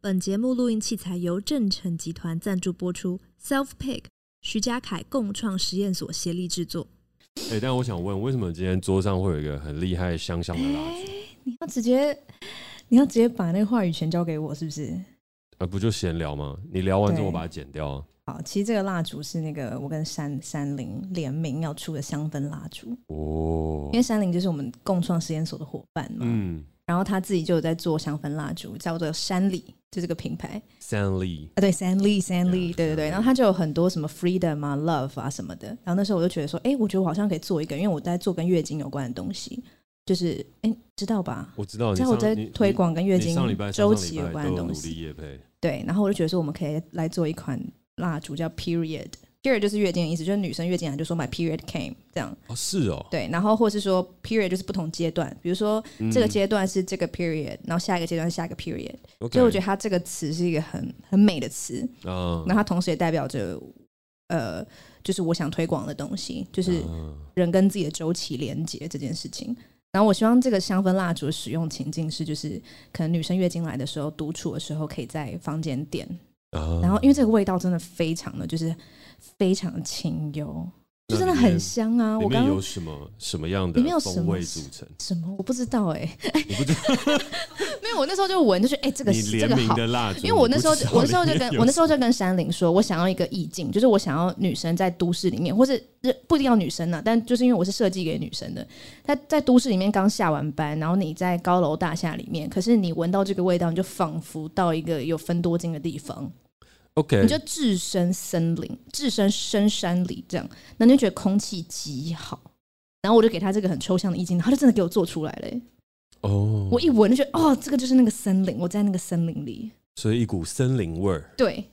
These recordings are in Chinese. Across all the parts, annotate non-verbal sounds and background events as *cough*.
本节目录音器材由正成集团赞助播出，Self Pick 徐家凯共创实验所协力制作。哎、欸，但我想问，为什么今天桌上会有一个很厉害香香的蜡烛？欸？你要直接，你要直接把那个话语权交给我，是不是？呃，不就闲聊吗？你聊完之后，我把它剪掉啊。好，其实这个蜡烛是那个我跟山山林联名要出的香氛蜡烛哦。因为山林就是我们共创实验所的伙伴嘛，嗯，然后他自己就有在做香氛蜡烛，叫做山里，就这个品牌。山里啊，对，山里，山里，对对对。然后他就有很多什么 freedom 啊，love 啊什么的。然后那时候我就觉得说，哎，我觉得我好像可以做一个，因为我在做跟月经有关的东西，就是哎，知道吧？我知道，在我在推广跟月经周期有关的东西。对，然后我就觉得说，我们可以来做一款。蜡烛叫 period，period 就是月经的意思，就是女生月经来就说 my period came 这样。哦，是哦。对，然后或是说 period 就是不同阶段，比如说这个阶段是这个 period，然后下一个阶段是下一个 period。所以我觉得它这个词是一个很很美的词。嗯。那它同时也代表着呃，就是我想推广的东西，就是人跟自己的周期连接这件事情。然后我希望这个香氛蜡烛的使用情境是，就是可能女生月经来的时候，独处的时候，可以在房间点。然后，因为这个味道真的非常的就是非常清幽，就真的很香啊！我刚刚有什么什么样的风味组成？什么我不知道哎，你不知道？*laughs* 没有，我那时候就闻，就是哎，这个这个好，因为我那时候我那时候就跟我那时候就跟山林说，我想要一个意境，就是我想要女生在都市里面，或是不一定要女生呢，但就是因为我是设计给女生的，她在都市里面刚下完班，然后你在高楼大厦里面，可是你闻到这个味道，你就仿佛到一个有分多金的地方。OK，你就置身森林，置身深山里，这样，那你就觉得空气极好。然后我就给他这个很抽象的意境，他就真的给我做出来了。哦，oh, 我一闻就觉得，哦，这个就是那个森林，我在那个森林里，所以一股森林味儿。对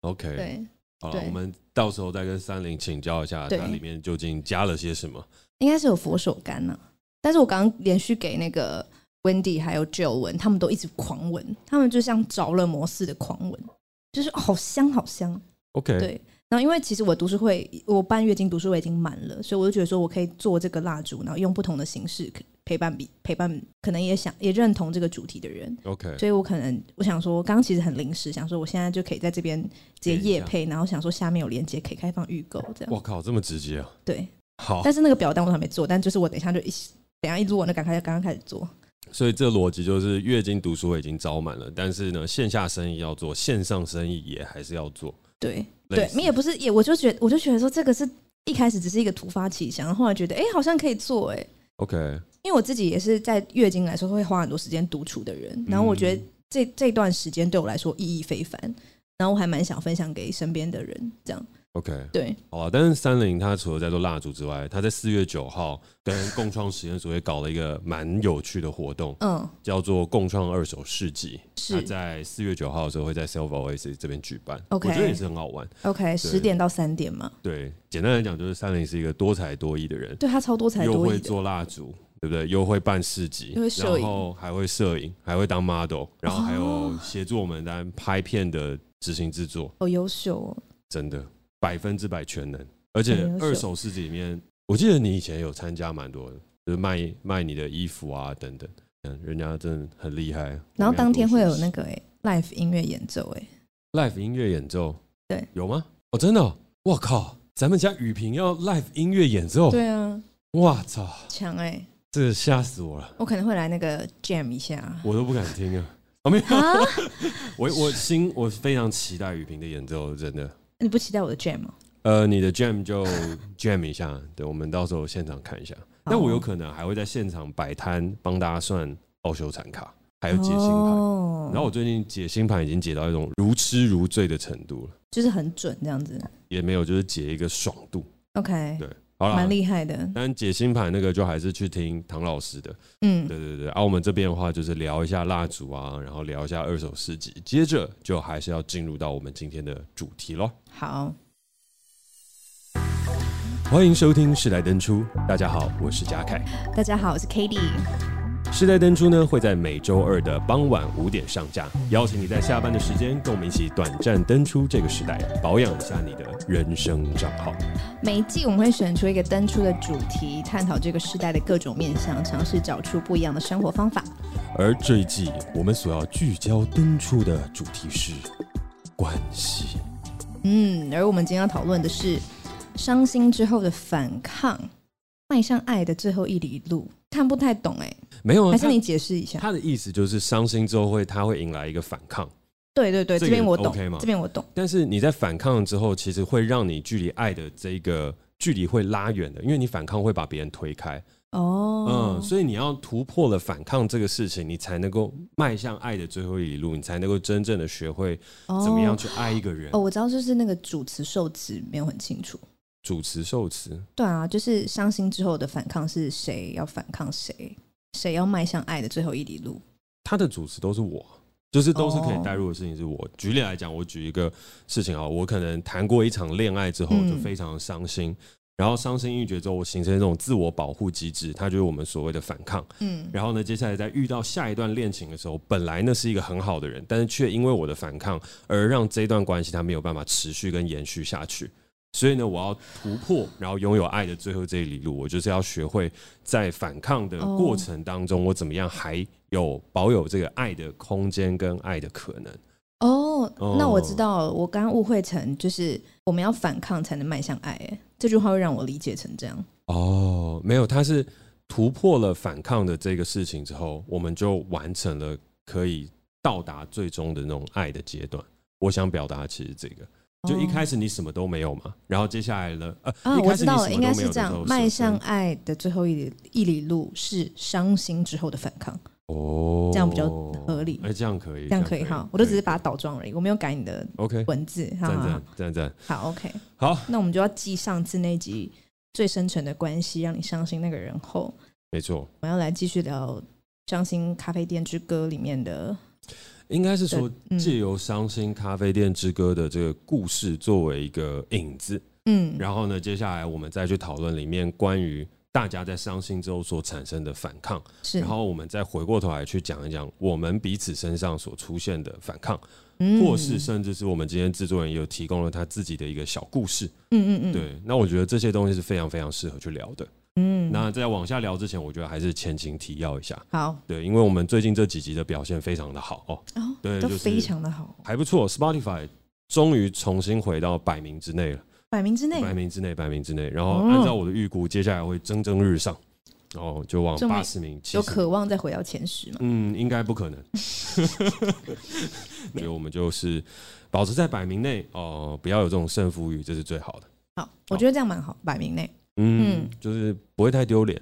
，OK，对，好了，我们到时候再跟山林请教一下，它里面究竟加了些什么？应该是有佛手柑呢、啊，但是我刚刚连续给那个 Wendy 还有 Jill 闻，他们都一直狂闻，他们就像着了魔似的狂闻。就是好香好香，OK，对。然后因为其实我读书会，我办月经读书会已经满了，所以我就觉得说我可以做这个蜡烛，然后用不同的形式陪伴比陪伴，可能也想也认同这个主题的人，OK。所以我可能我想说，刚刚其实很临时，想说我现在就可以在这边直接夜配，然后想说下面有链接可以开放预购，这样。我靠，这么直接啊！对，好。但是那个表单我还没做，但就是我等一下就一等一下一录，那赶快刚刚开始做。所以这逻辑就是，月经读书已经招满了，但是呢，线下生意要做，线上生意也还是要做。对，对你也不是也，我就觉得，我就觉得说，这个是一开始只是一个突发奇想，后来觉得，哎，好像可以做，哎。OK。因为我自己也是在月经来说会花很多时间独处的人，然后我觉得这这段时间对我来说意义非凡，然后我还蛮想分享给身边的人，这样。OK，对，好啊。但是三林他除了在做蜡烛之外，他在四月九号跟共创实验所也搞了一个蛮有趣的活动，嗯，叫做共创二手市集。是他在四月九号的时候会在 Self Oasis 这边举办。OK，我觉得也是很好玩。OK，十点到三点嘛。对，简单来讲就是三林是一个多才多艺的人，对他超多才多艺，又会做蜡烛，对不对？又会办市集，然后还会摄影，还会当 model，然后还有协助我们在拍片的执行制作。好优秀哦，真的。百分之百全能，而且二手市集里面，我记得你以前有参加蛮多的，就是卖卖你的衣服啊等等，嗯，人家真的很厉害。然后当天会有那个哎，live 音乐演奏哎，live 音乐演奏，对，有吗？哦，真的，我靠，咱们家雨萍要 live 音乐演奏，对啊，哇操，强哎，这个吓死我了，我可能会来那个 jam 一下，我都不敢听啊，我没有，*laughs* 我我心我非常期待雨萍的演奏，真的。你不期待我的 jam 吗？呃，你的 jam 就 jam 一下，*laughs* 对，我们到时候现场看一下。那我有可能还会在现场摆摊，帮大家算奥修产卡，还有解星盘。然后我最近解星盘已经解到一种如痴如醉的程度了，就是很准这样子。也没有，就是解一个爽度。OK，对。好了，蛮厉害的。但解星盘那个就还是去听唐老师的。嗯，对对对。而、啊、我们这边的话，就是聊一下蜡烛啊，然后聊一下二手市集，接着就还是要进入到我们今天的主题喽。好，欢迎收听《时代登出》。大家好，我是嘉凯。大家好，我是 Cady。世代登出呢会在每周二的傍晚五点上架，邀请你在下班的时间跟我们一起短暂登出这个时代，保养一下你的人生账号。每一季我们会选出一个登出的主题，探讨这个时代的各种面向，尝试找出不一样的生活方法。而这一季我们所要聚焦登出的主题是关系。嗯，而我们今天要讨论的是伤心之后的反抗，迈向爱的最后一里路。看不太懂哎、欸，没有，还是你解释一下。他的意思就是伤心之后会，他会迎来一个反抗。对对对，这边我懂，OK 吗？这边我懂。但是你在反抗之后，其实会让你距离爱的这个距离会拉远的，因为你反抗会把别人推开。哦，嗯，所以你要突破了反抗这个事情，你才能够迈向爱的最后一里路，你才能够真正的学会怎么样去爱一个人。哦，哦我知道，就是那个主词受词没有很清楚。主持受词，对啊，就是伤心之后的反抗是谁要反抗谁，谁要迈向爱的最后一里路。他的主持都是我，就是都是可以带入的事情是我。Oh. 举例来讲，我举一个事情啊，我可能谈过一场恋爱之后就非常的伤心，嗯、然后伤心欲绝之后，我形成一种自我保护机制，它就是我们所谓的反抗。嗯，然后呢，接下来在遇到下一段恋情的时候，本来那是一个很好的人，但是却因为我的反抗而让这段关系它没有办法持续跟延续下去。所以呢，我要突破，然后拥有爱的最后这一里路，我就是要学会在反抗的过程当中，我怎么样还有保有这个爱的空间跟爱的可能。哦，那我知道了，我刚刚误会成就是我们要反抗才能迈向爱，哎，这句话会让我理解成这样。哦，没有，他是突破了反抗的这个事情之后，我们就完成了可以到达最终的那种爱的阶段。我想表达其实这个。就一开始你什么都没有嘛，然后接下来呢？呃，啊，我知道了，应该是这样。迈向爱的最后一里一里路是伤心之后的反抗。哦，这样比较合理。哎，这样可以，这样可以哈。我都只是把它倒装而已，我没有改你的 OK 文字。这样这样这样这样。好 OK，好，那我们就要继上次那集最深沉的关系让你伤心那个人后，没错，我们要来继续聊《伤心咖啡店之歌》里面的。应该是说，借由《伤心咖啡店之歌》的这个故事作为一个引子，嗯，然后呢，接下来我们再去讨论里面关于大家在伤心之后所产生的反抗，是，然后我们再回过头来去讲一讲我们彼此身上所出现的反抗，嗯，或是甚至是我们今天制作人也有提供了他自己的一个小故事，嗯嗯嗯，对，那我觉得这些东西是非常非常适合去聊的。嗯，那在往下聊之前，我觉得还是前情提要一下。好，对，因为我们最近这几集的表现非常的好哦，哦，对，都非常的好，还不错。Spotify 终于重新回到百名之内了，百名之内，百名之内，百名之内。然后按照我的预估，接下来会蒸蒸日上，然后就往八十名，有渴望再回到前十吗？嗯，应该不可能。*laughs* 所以我们就是保持在百名内哦，不要有这种胜负欲，这是最好的。好，我觉得这样蛮好，百名内。嗯，就是不会太丢脸。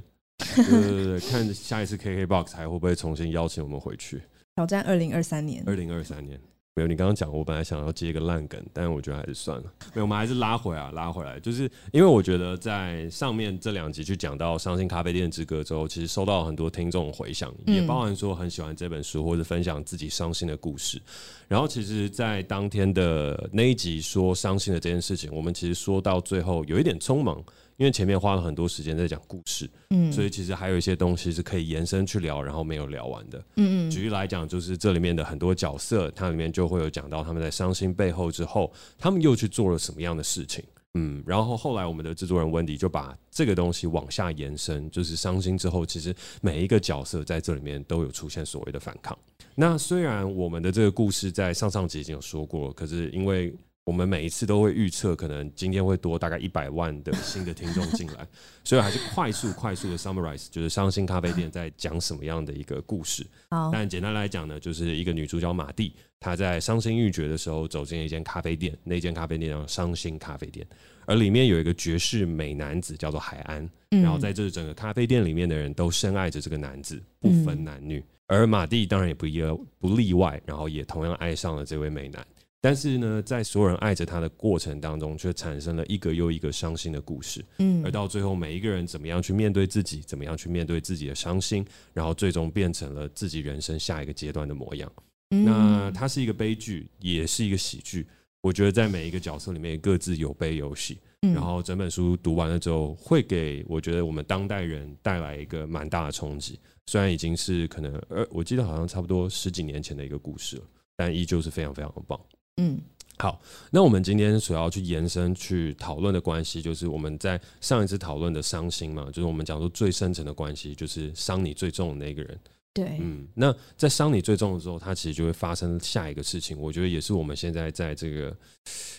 对对对，*laughs* 看下一次 KKBOX 还会不会重新邀请我们回去挑战二零二三年。二零二三年没有，你刚刚讲，我本来想要接一个烂梗，但我觉得还是算了。没有，我们还是拉回来，拉回来，就是因为我觉得在上面这两集去讲到《伤心咖啡店之歌》之后，其实收到很多听众回响，也包含说很喜欢这本书或者分享自己伤心的故事。然后，其实，在当天的那一集说伤心的这件事情，我们其实说到最后有一点匆忙。因为前面花了很多时间在讲故事，嗯，所以其实还有一些东西是可以延伸去聊，然后没有聊完的，嗯嗯。举例来讲，就是这里面的很多角色，它里面就会有讲到他们在伤心背后之后，他们又去做了什么样的事情，嗯。然后后来我们的制作人温迪就把这个东西往下延伸，就是伤心之后，其实每一个角色在这里面都有出现所谓的反抗。那虽然我们的这个故事在上上集已经有说过，可是因为我们每一次都会预测，可能今天会多大概一百万的新的听众进来，*laughs* 所以还是快速快速的 summarize，就是伤心咖啡店在讲什么样的一个故事。但简单来讲呢，就是一个女主角马蒂，她在伤心欲绝的时候走进了一间咖啡店，那间咖啡店叫伤心咖啡店，而里面有一个绝世美男子叫做海安，然后在这整个咖啡店里面的人都深爱着这个男子，不分男女，而马蒂当然也不一不例外，然后也同样爱上了这位美男。但是呢，在所有人爱着他的过程当中，却产生了一个又一个伤心的故事。嗯，而到最后，每一个人怎么样去面对自己，怎么样去面对自己的伤心，然后最终变成了自己人生下一个阶段的模样。嗯，那它是一个悲剧，也是一个喜剧。我觉得在每一个角色里面，各自有悲有喜。然后整本书读完了之后，会给我觉得我们当代人带来一个蛮大的冲击。虽然已经是可能呃，我记得好像差不多十几年前的一个故事了，但依旧是非常非常的棒。嗯，好，那我们今天所要去延伸去讨论的关系，就是我们在上一次讨论的伤心嘛，就是我们讲说最深层的关系，就是伤你最重的那个人。对，嗯，那在伤你最重的时候，它其实就会发生下一个事情。我觉得也是我们现在在这个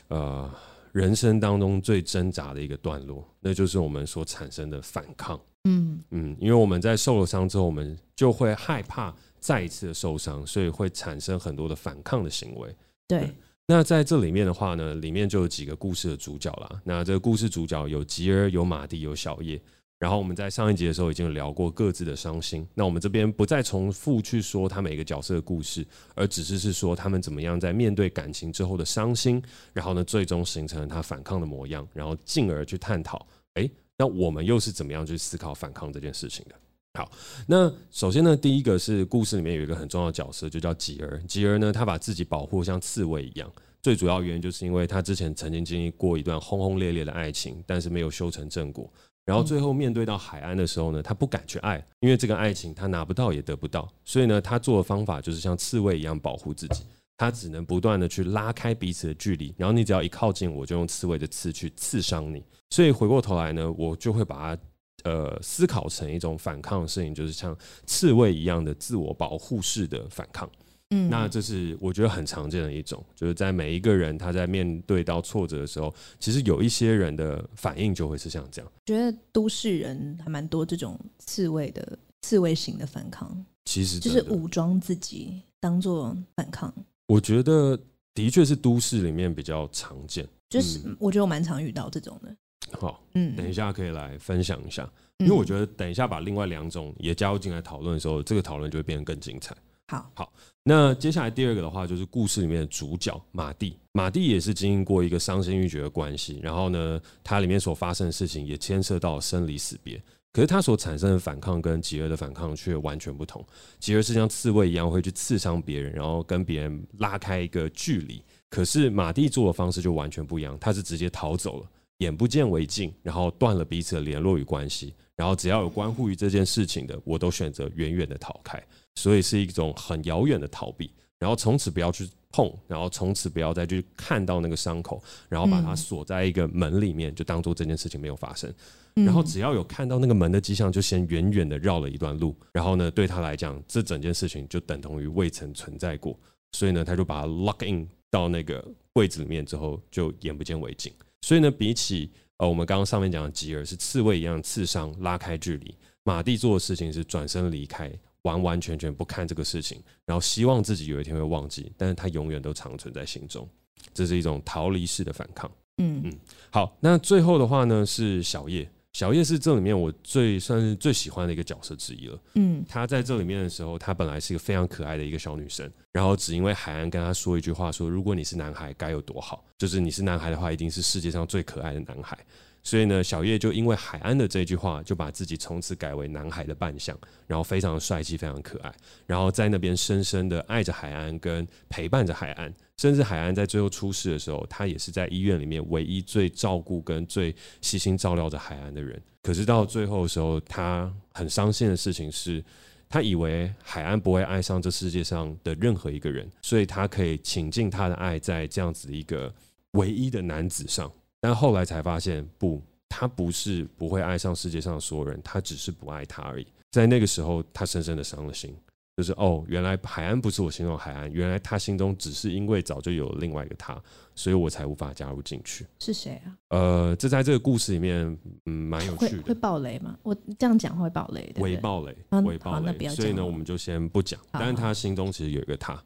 呃人生当中最挣扎的一个段落，那就是我们所产生的反抗。嗯嗯，因为我们在受了伤之后，我们就会害怕再一次的受伤，所以会产生很多的反抗的行为。对，对，那在这里面的话呢，里面就有几个故事的主角啦。那这个故事主角有吉儿、有马蒂、有小叶。然后我们在上一集的时候已经聊过各自的伤心，那我们这边不再重复去说他每个角色的故事，而只是是说他们怎么样在面对感情之后的伤心，然后呢，最终形成了他反抗的模样，然后进而去探讨，诶，那我们又是怎么样去思考反抗这件事情的？好，那首先呢，第一个是故事里面有一个很重要的角色，就叫吉儿。吉儿呢，他把自己保护像刺猬一样，最主要原因就是因为他之前曾经经历过一段轰轰烈烈的爱情，但是没有修成正果。然后最后面对到海安的时候呢，他不敢去爱，因为这个爱情他拿不到也得不到，所以呢，他做的方法就是像刺猬一样保护自己，他只能不断的去拉开彼此的距离，然后你只要一靠近，我就用刺猬的刺去刺伤你。所以回过头来呢，我就会把它呃思考成一种反抗的事情，就是像刺猬一样的自我保护式的反抗。嗯，那这是我觉得很常见的一种，就是在每一个人他在面对到挫折的时候，其实有一些人的反应就会是像这样。觉得都市人还蛮多这种刺猬的刺猬型的反抗，其实就是武装自己当做反抗。我觉得的确是都市里面比较常见，就是我觉得我蛮常遇到这种的。好，嗯，等一下可以来分享一下，因为我觉得等一下把另外两种也加入进来讨论的时候，这个讨论就会变得更精彩。好，好。那接下来第二个的话，就是故事里面的主角马蒂。马蒂也是经历过一个伤心欲绝的关系，然后呢，它里面所发生的事情也牵涉到生离死别。可是他所产生的反抗跟吉儿的反抗却完全不同。吉儿是像刺猬一样会去刺伤别人，然后跟别人拉开一个距离。可是马蒂做的方式就完全不一样，他是直接逃走了，眼不见为净，然后断了彼此的联络与关系。然后只要有关乎于这件事情的，我都选择远远的逃开。所以是一种很遥远的逃避，然后从此不要去碰，然后从此不要再去看到那个伤口，然后把它锁在一个门里面，就当做这件事情没有发生。然后只要有看到那个门的迹象，就先远远的绕了一段路。然后呢，对他来讲，这整件事情就等同于未曾存在过。所以呢，他就把它 lock in 到那个柜子里面之后，就眼不见为净。所以呢，比起呃我们刚刚上面讲的吉尔是刺猬一样刺伤拉开距离，马蒂做的事情是转身离开。完完全全不看这个事情，然后希望自己有一天会忘记，但是他永远都长存在心中，这是一种逃离式的反抗。嗯嗯，好，那最后的话呢是小叶，小叶是这里面我最算是最喜欢的一个角色之一了。嗯，她在这里面的时候，她本来是一个非常可爱的一个小女生，然后只因为海安跟她说一句话，说如果你是男孩该有多好，就是你是男孩的话，一定是世界上最可爱的男孩。所以呢，小叶就因为海安的这句话，就把自己从此改为男孩的扮相，然后非常帅气，非常可爱，然后在那边深深的爱着海安，跟陪伴着海安，甚至海安在最后出事的时候，他也是在医院里面唯一最照顾跟最细心照料着海安的人。可是到最后的时候，他很伤心的事情是，他以为海安不会爱上这世界上的任何一个人，所以他可以倾尽他的爱在这样子的一个唯一的男子上。但后来才发现，不，他不是不会爱上世界上所有人，他只是不爱他而已。在那个时候，他深深的伤了心，就是哦，原来海岸不是我心中的海岸，原来他心中只是因为早就有另外一个他，所以我才无法加入进去。是谁啊？呃，这在这个故事里面，嗯，蛮有趣的。会爆雷吗？我这样讲会爆雷的。会爆雷，微爆雷。所以呢，我们就先不讲。但是他心中其实有一个他。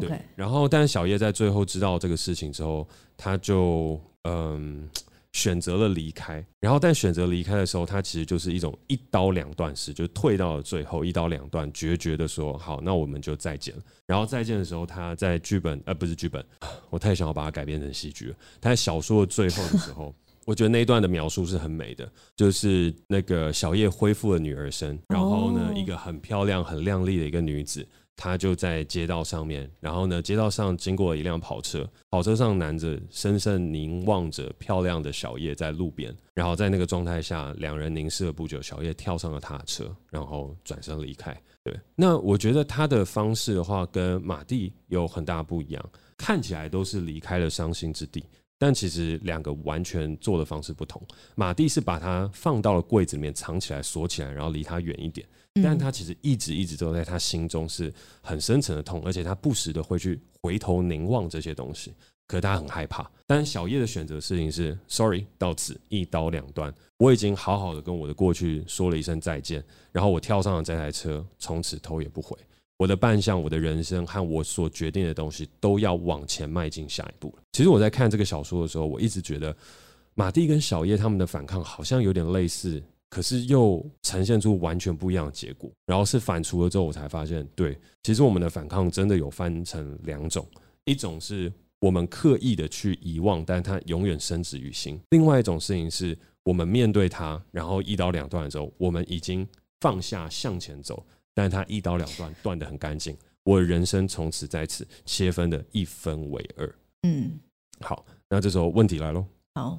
对。然后，但是小叶在最后知道这个事情之后，他就。嗯，选择了离开，然后但选择离开的时候，他其实就是一种一刀两断式，就退到了最后一刀两断，决绝的说：“好，那我们就再见了。”然后再见的时候，他在剧本呃不是剧本，我太想要把它改编成戏剧了。他在小说的最后的时候，*laughs* 我觉得那一段的描述是很美的，就是那个小叶恢复了女儿身，然后呢，一个很漂亮、很靓丽的一个女子。他就在街道上面，然后呢，街道上经过一辆跑车，跑车上男子深深凝望着漂亮的小叶在路边，然后在那个状态下，两人凝视了不久，小叶跳上了他的车，然后转身离开。对，那我觉得他的方式的话，跟马蒂有很大不一样，看起来都是离开了伤心之地。但其实两个完全做的方式不同。马蒂是把它放到了柜子里面藏起来锁起来，然后离他远一点。但他其实一直一直都在他心中是很深层的痛，而且他不时的会去回头凝望这些东西。可是他很害怕。但小叶的选择事情是：sorry，到此一刀两断。我已经好好的跟我的过去说了一声再见，然后我跳上了这台车，从此头也不回。我的扮相、我的人生和我所决定的东西都要往前迈进下一步。其实我在看这个小说的时候，我一直觉得马蒂跟小叶他们的反抗好像有点类似，可是又呈现出完全不一样的结果。然后是反刍了之后，我才发现，对，其实我们的反抗真的有分成两种：一种是我们刻意的去遗忘，但它永远深植于心；另外一种事情是我们面对它，然后一刀两断的时候，我们已经放下向前走。但他一刀两断，断的很干净。我的人生从此在此切分的一分为二。嗯，好，那这时候问题来喽。好，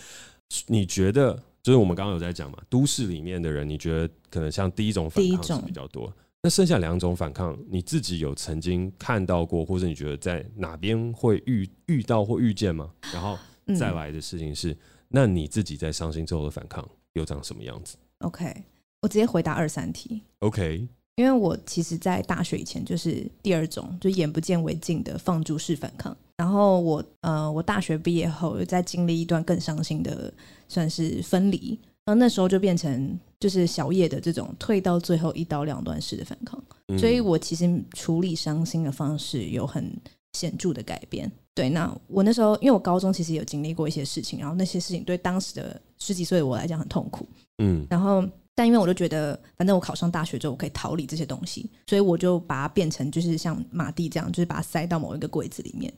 *laughs* 你觉得就是我们刚刚有在讲嘛？都市里面的人，你觉得可能像第一种反抗是比较多。那剩下两种反抗，你自己有曾经看到过，或者你觉得在哪边会遇遇到或遇见吗？然后再来的事情是，那你自己在伤心之后的反抗又长什么样子？OK。我直接回答二三题，OK。因为我其实，在大学以前就是第二种，就眼不见为净的放逐式反抗。然后我呃，我大学毕业后又在经历一段更伤心的，算是分离。然后那时候就变成就是小叶的这种退到最后一刀两断式的反抗。所以我其实处理伤心的方式有很显著的改变。对，那我那时候因为我高中其实有经历过一些事情，然后那些事情对当时的十几岁的我来讲很痛苦。嗯，然后。但因为我就觉得，反正我考上大学之后，我可以逃离这些东西，所以我就把它变成，就是像马蒂这样，就是把它塞到某一个柜子里面。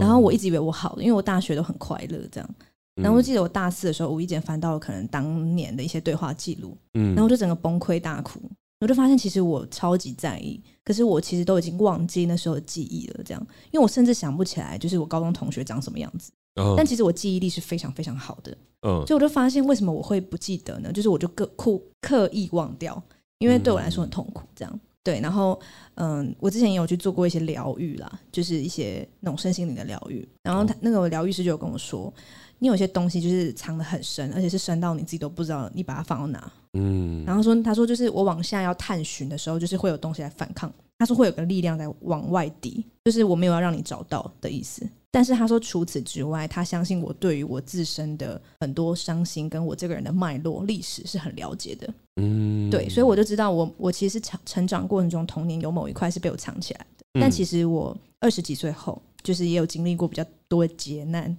然后我一直以为我好了，因为我大学都很快乐这样。然后我记得我大四的时候，无意间翻到了可能当年的一些对话记录，然后我就整个崩溃大哭。我就发现其实我超级在意，可是我其实都已经忘记那时候的记忆了。这样，因为我甚至想不起来，就是我高中同学长什么样子。但其实我记忆力是非常非常好的，嗯，所以我就发现为什么我会不记得呢？就是我就刻刻刻意忘掉，因为对我来说很痛苦，这样对。然后，嗯，我之前也有去做过一些疗愈啦，就是一些那种身心灵的疗愈。然后他那个疗愈师就有跟我说，你有些东西就是藏得很深，而且是深到你自己都不知道你把它放到哪。嗯，然后说他说就是我往下要探寻的时候，就是会有东西来反抗。他说会有个力量在往外抵，就是我没有要让你找到的意思。但是他说，除此之外，他相信我对于我自身的很多伤心，跟我这个人的脉络历史是很了解的。嗯，对，所以我就知道我，我我其实成成长过程中，童年有某一块是被我藏起来的。但其实我二十几岁后，就是也有经历过比较多的劫难，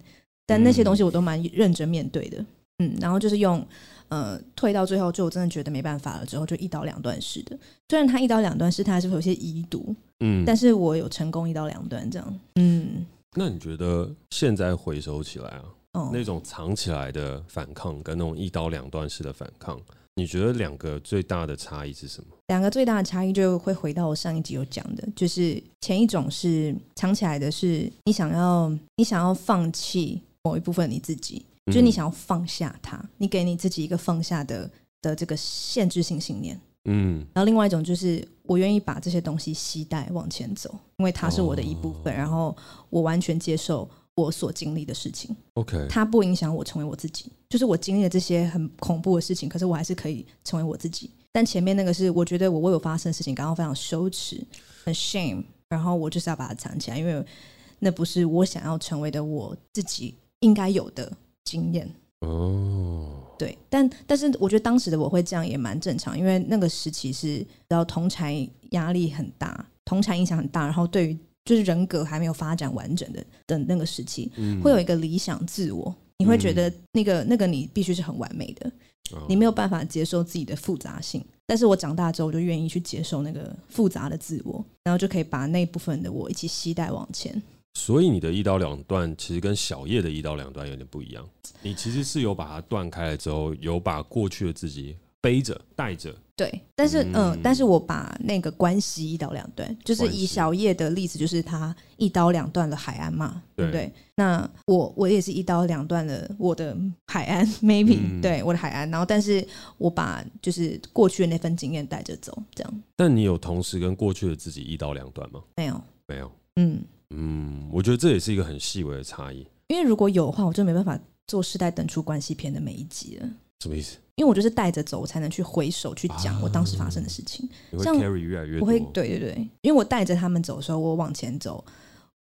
但那些东西我都蛮认真面对的。嗯，然后就是用呃退到最后，就我真的觉得没办法了之后，就一刀两断式的。虽然他一刀两断式，他还是会有些遗毒。嗯，但是我有成功一刀两断这样。嗯。那你觉得现在回收起来啊，嗯、那种藏起来的反抗跟那种一刀两断式的反抗，你觉得两个最大的差异是什么？两个最大的差异就会回到我上一集有讲的，就是前一种是藏起来的，是你想要你想要放弃某一部分你自己，就是你想要放下它，嗯、你给你自己一个放下的的这个限制性信念。嗯，然后另外一种就是我愿意把这些东西携带往前走，因为它是我的一部分，然后我完全接受我所经历的事情。OK，它不影响我成为我自己，就是我经历了这些很恐怖的事情，可是我还是可以成为我自己。但前面那个是我觉得我为我发生的事情感到非常羞耻，很 shame，然后我就是要把它藏起来，因为那不是我想要成为的我自己应该有的经验。哦。对，但但是我觉得当时的我会这样也蛮正常，因为那个时期是然后同才压力很大，同才影响很大，然后对于就是人格还没有发展完整的的那个时期，嗯、会有一个理想自我，你会觉得那个、嗯、那个你必须是很完美的，你没有办法接受自己的复杂性。但是我长大之后，我就愿意去接受那个复杂的自我，然后就可以把那部分的我一起携带往前。所以你的一刀两断其实跟小叶的一刀两断有点不一样。你其实是有把它断开了之后，有把过去的自己背着、带着，对，但是嗯，嗯，但是我把那个关系一刀两断，就是以小叶的例子，就是他一刀两断了海安嘛，对不对？那我我也是一刀两断了我的海安，*laughs* maybe、嗯、对我的海安，然后但是我把就是过去的那份经验带着走，这样。但你有同时跟过去的自己一刀两断吗？没有，没有。嗯嗯，我觉得这也是一个很细微的差异。因为如果有的话，我就没办法做世代等出关系片的每一集了。什么意思？因为我就是带着走，我才能去回首去讲我当时发生的事情。啊、像 carry 越来越多，我会对对对，因为我带着他们走的时候，我往前走，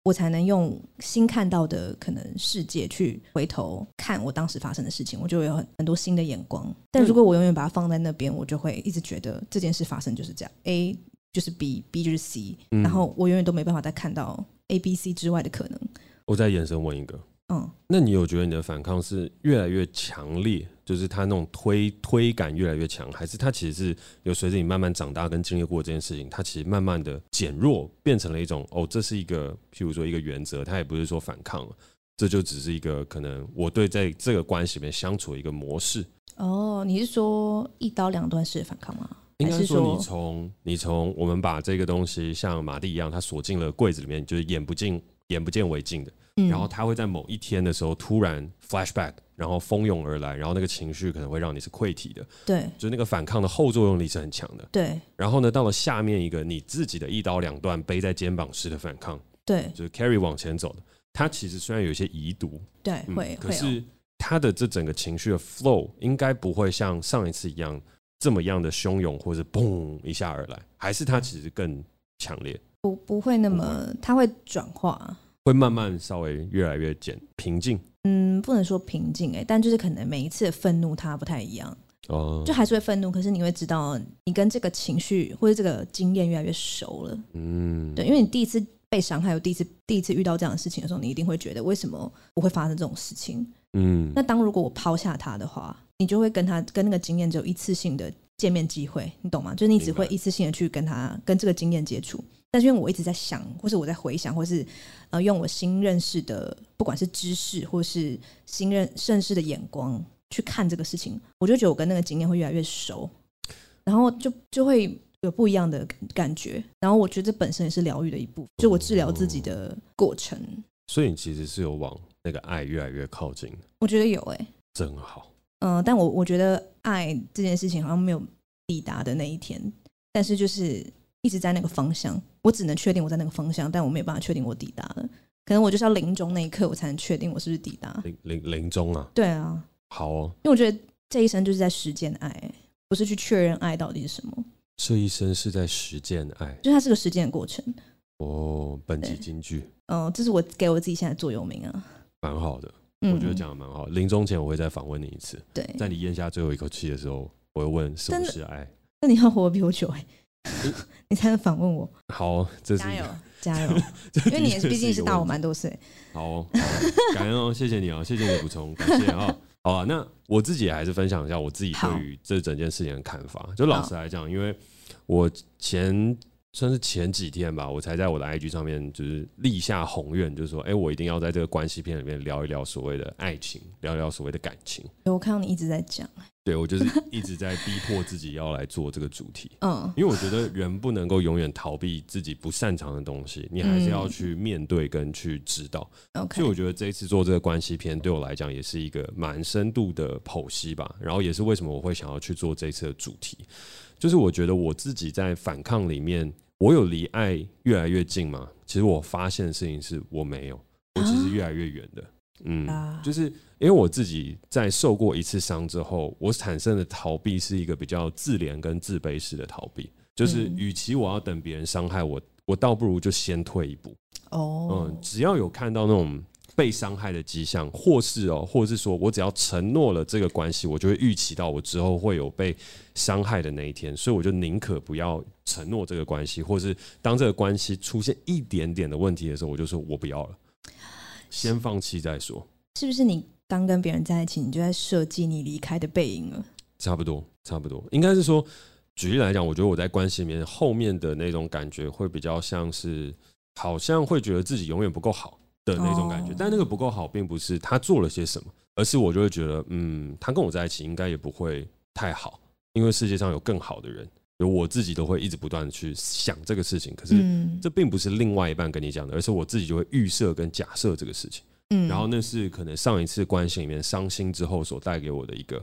我才能用新看到的可能世界去回头看我当时发生的事情，我就有很很多新的眼光。但如果我永远把它放在那边，我就会一直觉得这件事发生就是这样，A 就是 B，B 就是 C，然后我永远都没办法再看到 A、B、C 之外的可能。我再延伸问一个。嗯，那你有觉得你的反抗是越来越强烈，就是他那种推推感越来越强，还是他其实是有随着你慢慢长大跟经历过这件事情，他其实慢慢的减弱，变成了一种哦，这是一个譬如说一个原则，他也不是说反抗了，这就只是一个可能我对在这个关系里面相处的一个模式。哦，你是说一刀两断式的反抗吗？应该说你从你从我们把这个东西像马蒂一样，它锁进了柜子里面，就是眼不见眼不见为净的。然后它会在某一天的时候突然 flashback，然后蜂拥而来，然后那个情绪可能会让你是溃体的，对，就是那个反抗的后作用力是很强的，对。然后呢，到了下面一个你自己的一刀两断背在肩膀式的反抗，对，就是 carry 往前走的，它其实虽然有一些遗毒，对，会，可是它的这整个情绪的 flow 应该不会像上一次一样这么样的汹涌，或者嘣一下而来，还是它其实更强烈？不，不会那么，它会转化。会慢慢稍微越来越减平静，嗯，不能说平静哎、欸，但就是可能每一次的愤怒它不太一样。哦，就还是会愤怒，可是你会知道你跟这个情绪或者这个经验越来越熟了，嗯，对，因为你第一次被伤害，有第一次第一次遇到这样的事情的时候，你一定会觉得为什么我会发生这种事情，嗯，那当如果我抛下他的话，你就会跟他跟那个经验只有一次性的见面机会，你懂吗？就是你只会一次性的去跟他跟这个经验接触。但是因为我一直在想，或是我在回想，或是呃用我新认识的，不管是知识或是新认认识的眼光去看这个事情，我就觉得我跟那个经验会越来越熟，然后就就会有不一样的感觉。然后我觉得这本身也是疗愈的一部分，就我治疗自己的过程。所以你其实是有往那个爱越来越靠近。我觉得有哎、欸，真好。嗯、呃，但我我觉得爱这件事情好像没有抵达的那一天，但是就是。一直在那个方向，我只能确定我在那个方向，但我没有办法确定我抵达了。可能我就是要临终那一刻，我才能确定我是不是抵达。临临临终啊？对啊。好哦，因为我觉得这一生就是在实践爱，不是去确认爱到底是什么。这一生是在实践爱，就它是个实践的过程。哦，本集金句。嗯、呃，这是我给我自己现在座右铭啊。蛮好的，我觉得讲的蛮好。临、嗯、终前我会再访问你一次。对，在你咽下最后一口气的时候，我会问什么是爱。那你要活得比我久哎、欸。*laughs* 你才能访问我。好，这是加油 *laughs* 加油，*laughs* 因为你也是毕竟是大我蛮多岁。好、哦，感恩哦，谢谢你哦，谢谢你补充，感谢啊、哦。好啊，那我自己也还是分享一下我自己对于这整件事情的看法。就老实来讲，因为我前算是前几天吧，我才在我的 IG 上面就是立下宏愿，就是说，哎、欸，我一定要在这个关系片里面聊一聊所谓的爱情，聊一聊所谓的感情。我看到你一直在讲。对，我就是一直在逼迫自己要来做这个主题，嗯，因为我觉得人不能够永远逃避自己不擅长的东西，你还是要去面对跟去知道。所以我觉得这一次做这个关系片对我来讲也是一个蛮深度的剖析吧。然后也是为什么我会想要去做这次的主题，就是我觉得我自己在反抗里面，我有离爱越来越近吗？其实我发现的事情是我没有，我其实越来越远的。嗯，就是因为我自己在受过一次伤之后，我产生的逃避是一个比较自怜跟自卑式的逃避。就是与其我要等别人伤害我，我倒不如就先退一步。哦，嗯，只要有看到那种被伤害的迹象，或是哦，或者是说我只要承诺了这个关系，我就会预期到我之后会有被伤害的那一天，所以我就宁可不要承诺这个关系，或是当这个关系出现一点点的问题的时候，我就说我不要了。先放弃再说，是不是？你刚跟别人在一起，你就在设计你离开的背影了？差不多，差不多，应该是说，举例来讲，我觉得我在关系里面后面的那种感觉，会比较像是，好像会觉得自己永远不够好的那种感觉。但那个不够好，并不是他做了些什么，而是我就会觉得，嗯，他跟我在一起应该也不会太好。因为世界上有更好的人。就我自己都会一直不断的去想这个事情，可是这并不是另外一半跟你讲的，而是我自己就会预设跟假设这个事情。嗯，然后那是可能上一次关系里面伤心之后所带给我的一个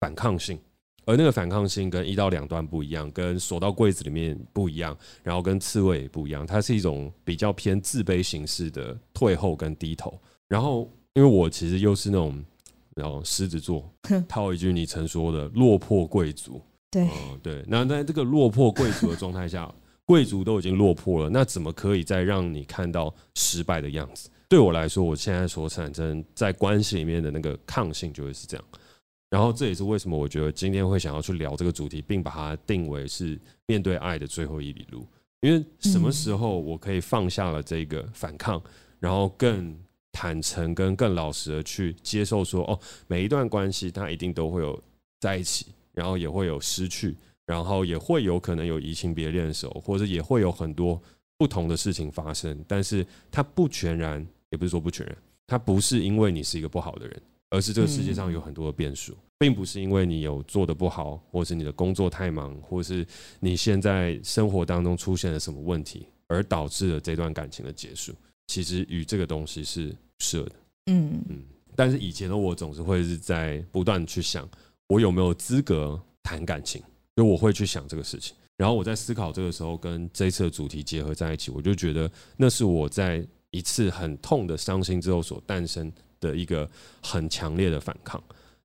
反抗性，而那个反抗性跟一到两段不一样，跟锁到柜子里面不一样，然后跟刺猬也不一样，它是一种比较偏自卑形式的退后跟低头。然后因为我其实又是那种然后狮子座，套一句你曾说的落魄贵族。对、嗯，对，那在这个落魄贵族的状态下，贵族都已经落魄了，那怎么可以再让你看到失败的样子？对我来说，我现在所产生在关系里面的那个抗性就会是这样。然后这也是为什么我觉得今天会想要去聊这个主题，并把它定为是面对爱的最后一里路。因为什么时候我可以放下了这个反抗，然后更坦诚跟更老实的去接受说，哦，每一段关系它一定都会有在一起。然后也会有失去，然后也会有可能有移情别恋的时候，或者也会有很多不同的事情发生。但是它不全然，也不是说不全然，它不是因为你是一个不好的人，而是这个世界上有很多的变数，并不是因为你有做得不好，或是你的工作太忙，或是你现在生活当中出现了什么问题，而导致了这段感情的结束。其实与这个东西是不设的，嗯嗯。但是以前的我总是会是在不断去想。我有没有资格谈感情？就我会去想这个事情，然后我在思考这个时候，跟这一次的主题结合在一起，我就觉得那是我在一次很痛的伤心之后所诞生的一个很强烈的反抗。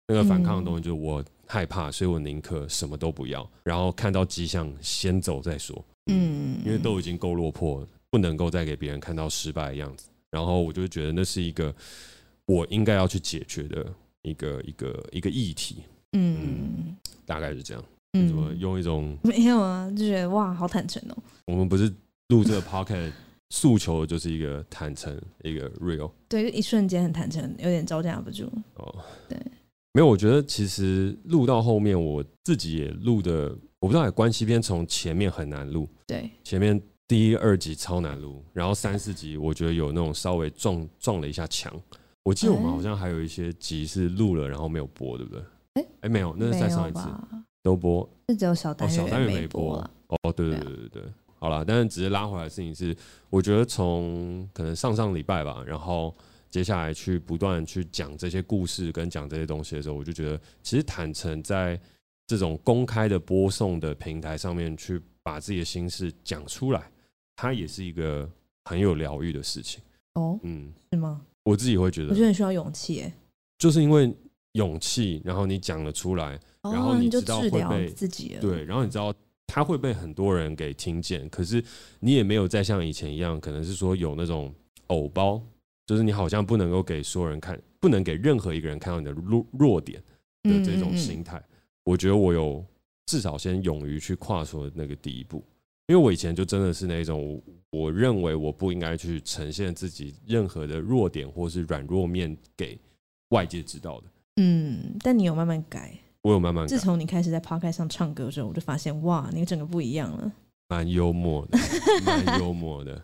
那个反抗的东西就是我害怕，所以我宁可什么都不要，然后看到迹象先走再说。嗯，因为都已经够落魄，不能够再给别人看到失败的样子。然后我就觉得那是一个我应该要去解决的一个一个一个议题。嗯，大概是这样。嗯，怎么用一种没有啊？就觉得哇，好坦诚哦。我们不是录这个 podcast *laughs* 诉求，就是一个坦诚，一个 real。对，就一瞬间很坦诚，有点招架不住。哦，对，没有。我觉得其实录到后面，我自己也录的，我不知道，关系篇从前面很难录，对，前面第一、二集超难录，然后三四集我觉得有那种稍微撞撞了一下墙。我记得我们好像还有一些集是录了，然后没有播，对不对？哎哎，没有，那是再上一次都播，是只有小单元、哦、小单元没播。哦，对对对对对，好了，但是只是拉回来的事情是，我觉得从可能上上礼拜吧，然后接下来去不断去讲这些故事跟讲这些东西的时候，我就觉得其实坦诚在这种公开的播送的平台上面去把自己的心事讲出来，它也是一个很有疗愈的事情。哦，嗯，是吗？我自己会觉得，我觉得很需要勇气，哎，就是因为。勇气，然后你讲了出来，然后你知道会被自己对，然后你知道他会被很多人给听见，可是你也没有再像以前一样，可能是说有那种偶包，就是你好像不能够给所有人看，不能给任何一个人看到你的弱弱点的这种心态。我觉得我有至少先勇于去跨出那个第一步，因为我以前就真的是那种，我认为我不应该去呈现自己任何的弱点或是软弱面给外界知道的。嗯，但你有慢慢改，我有慢慢改。自从你开始在 Podcast 上唱歌之后，我就发现哇，你整个不一样了，蛮幽默的，*laughs* 蛮幽默的。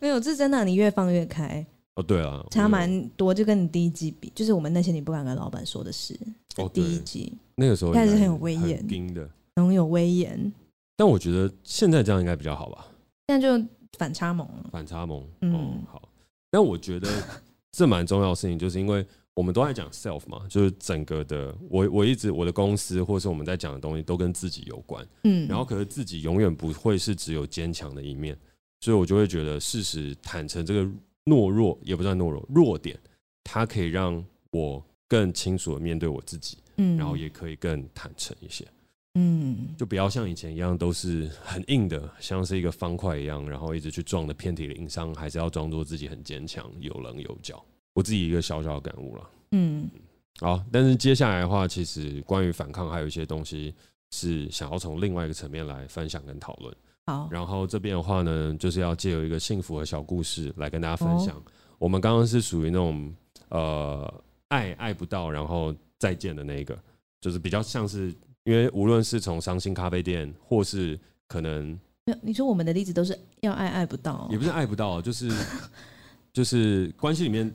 没有，这是真的，你越放越开。哦，对啊，差蛮多，就跟你第一季比，就是我们那些你不敢跟老板说的事。哦，第一季那个时候还是很有威严的，很有威严。但我觉得现在这样应该比较好吧？现在就反差萌，反差萌。嗯，好。但我觉得这蛮重要的事情，就是因为。我们都在讲 self 嘛，就是整个的我，我一直我的公司或是我们在讲的东西都跟自己有关，嗯，然后可是自己永远不会是只有坚强的一面，所以我就会觉得事实坦诚这个懦弱也不算懦弱弱点，它可以让我更清楚的面对我自己，嗯，然后也可以更坦诚一些，嗯，就不要像以前一样都是很硬的，像是一个方块一样，然后一直去撞的遍体鳞伤，还是要装作自己很坚强，有棱有角。我自己一个小小的感悟了，嗯，好，但是接下来的话，其实关于反抗还有一些东西是想要从另外一个层面来分享跟讨论。好，然后这边的话呢，就是要借由一个幸福的小故事来跟大家分享。哦、我们刚刚是属于那种呃爱爱不到，然后再见的那一个，就是比较像是因为无论是从伤心咖啡店，或是可能，你说我们的例子都是要爱爱不到，也不是爱不到，就是。*laughs* 就是关系里面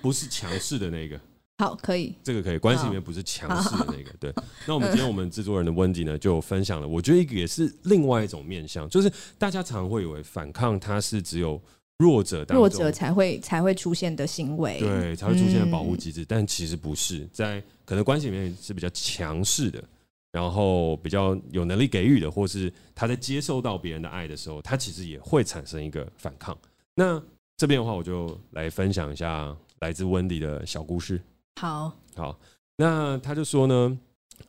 不是强势的那个，*laughs* 好，可以，这个可以。关系里面不是强势的那个，对。那我们今天我们制作人的 Wendy 呢，就分享了，我觉得一个也是另外一种面向，就是大家常会以为反抗它是只有弱者当，弱者才会才会出现的行为，对，才会出现的保护机制，嗯、但其实不是，在可能关系里面是比较强势的，然后比较有能力给予的，或是他在接受到别人的爱的时候，他其实也会产生一个反抗。那这边的话，我就来分享一下来自 Wendy 的小故事。好，好，那他就说呢，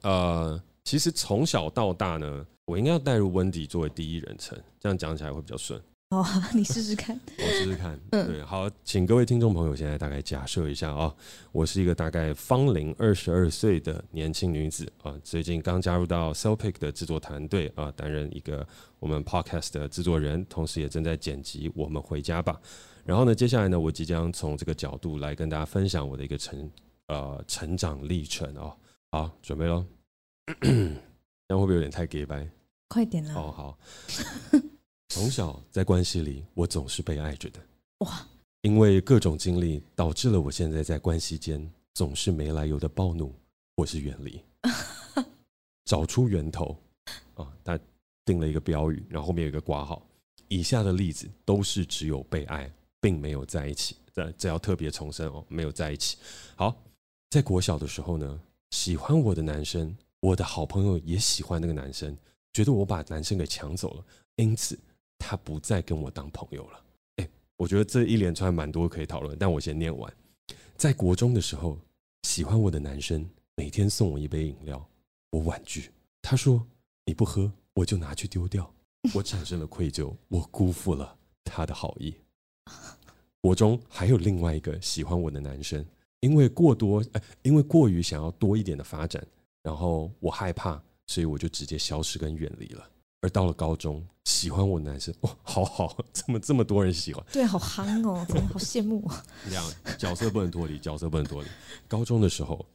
呃，其实从小到大呢，我应该要带入 Wendy 作为第一人称，这样讲起来会比较顺。哦，*laughs* 你试试看，我试试看。嗯，对，好，请各位听众朋友现在大概假设一下啊、哦，我是一个大概芳龄二十二岁的年轻女子啊，最近刚加入到 Cellpick 的制作团队啊，担任一个我们 Podcast 的制作人，同时也正在剪辑《我们回家吧》。然后呢，接下来呢，我即将从这个角度来跟大家分享我的一个成。呃，成长历程哦，好，准备喽。*coughs* 这样会不会有点太假掰？快点啦！哦，好。从小在关系里，我总是被爱着的。哇！因为各种经历，导致了我现在在关系间总是没来由的暴怒或是远离。*laughs* 找出源头啊！他定了一个标语，然后后面有一个括号。以下的例子都是只有被爱，并没有在一起。这这要特别重申哦，没有在一起。好。在国小的时候呢，喜欢我的男生，我的好朋友也喜欢那个男生，觉得我把男生给抢走了，因此他不再跟我当朋友了。哎，我觉得这一连串蛮多可以讨论，但我先念完。在国中的时候，喜欢我的男生每天送我一杯饮料，我婉拒，他说你不喝我就拿去丢掉，我产生了愧疚，我辜负了他的好意。国中还有另外一个喜欢我的男生。因为过多，哎，因为过于想要多一点的发展，然后我害怕，所以我就直接消失跟远离了。而到了高中，喜欢我的男生，哦，好好，*laughs* 怎么这么多人喜欢？对，好憨哦，真的好羡慕啊。这样角色不能脱离，角色不能脱离。高中的时候，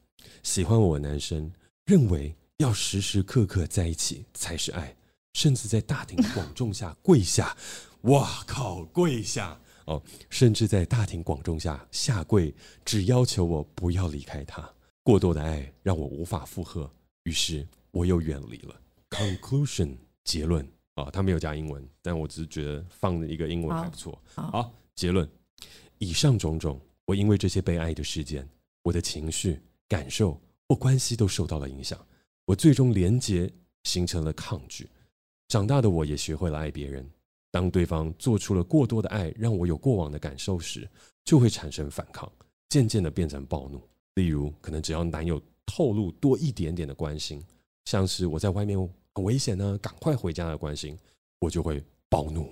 喜欢我的男生认为要时时刻刻在一起才是爱，甚至在大庭广众下 *laughs* 跪下。哇靠，跪下！哦，甚至在大庭广众下下跪，只要求我不要离开他。过多的爱让我无法负荷，于是我又远离了。Conclusion 结论啊、哦，他没有加英文，但我只是觉得放一个英文还不错。好，好，结论：以上种种，我因为这些被爱的事件，我的情绪、感受或关系都受到了影响。我最终连结形成了抗拒。长大的我也学会了爱别人。当对方做出了过多的爱，让我有过往的感受时，就会产生反抗，渐渐的变成暴怒。例如，可能只要男友透露多一点点的关心，像是我在外面很危险呢，赶快回家的关心，我就会暴怒。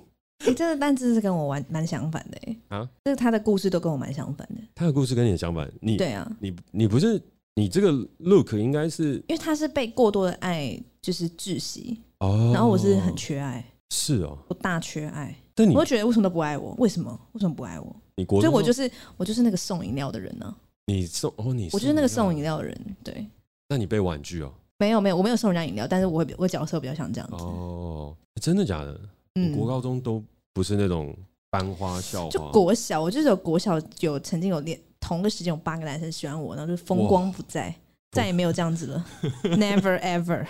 你这个单字是跟我完蛮相反的哎啊，就是他的故事都跟我蛮相反的。他的故事跟你相反，你对啊，你你不是你这个 look 应该是因为他是被过多的爱就是窒息哦，然后我是很缺爱。是哦，我大缺爱，但你我会觉得为什么都不爱我？为什么？为什么不爱我？你国所以我就是我就是那个送饮料的人呢、啊。你送哦，你我就是那个送饮料的人。对，那你被婉拒哦？没有没有，我没有送人家饮料，但是我会我角色比较像这样子。哦，真的假的？嗯，国高中都不是那种班花校花，就国小，我就是有国小有曾经有恋同个时间有八个男生喜欢我，然后就风光不再，再也没有这样子了，*laughs* Never ever。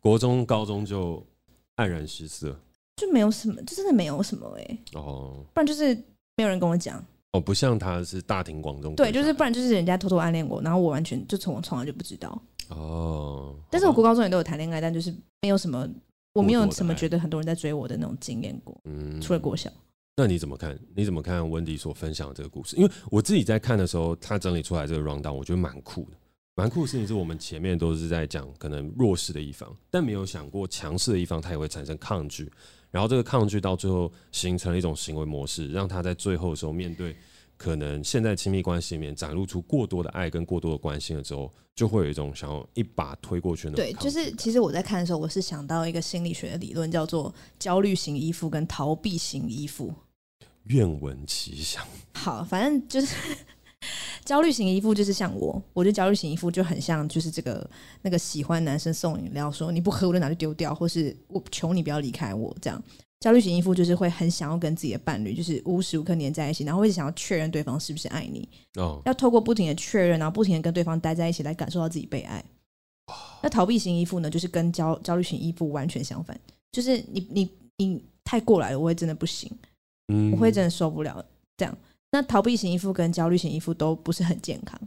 国中、高中就黯然失色。就没有什么，就真的没有什么哎、欸。哦，不然就是没有人跟我讲。哦，不像他是大庭广众。对，就是不然就是人家偷偷暗恋我，然后我完全就从我从来就不知道。哦。但是我国高中也都有谈恋爱，但就是没有什么，我没有什么觉得很多人在追我的那种经验过。嗯。除了国小。那你怎么看？你怎么看 Wendy 所分享的这个故事？因为我自己在看的时候，他整理出来这个 rundown，我觉得蛮酷的。蛮酷的事情是我们前面都是在讲可能弱势的一方，但没有想过强势的一方他也会产生抗拒。然后这个抗拒到最后形成了一种行为模式，让他在最后的时候面对可能现在亲密关系里面展露出过多的爱跟过多的关心了之后，就会有一种想要一把推过去的。对，就是其实我在看的时候，我是想到一个心理学的理论，叫做焦虑型依附跟逃避型依附。愿闻其详。好，反正就是。*laughs* 焦虑型依附就是像我，我觉得焦虑型依附就很像，就是这个那个喜欢男生送饮料，说你不喝我就拿去丢掉，或是我求你不要离开我这样。焦虑型依附就是会很想要跟自己的伴侣，就是无时无刻黏在一起，然后会想要确认对方是不是爱你。哦，要透过不停的确认，然后不停的跟对方待在一起，来感受到自己被爱。那逃避型依附呢，就是跟焦焦虑型依附完全相反，就是你你你太过来了，我会真的不行，嗯，我会真的受不了这样。那逃避型依附跟焦虑型依附都不是很健康。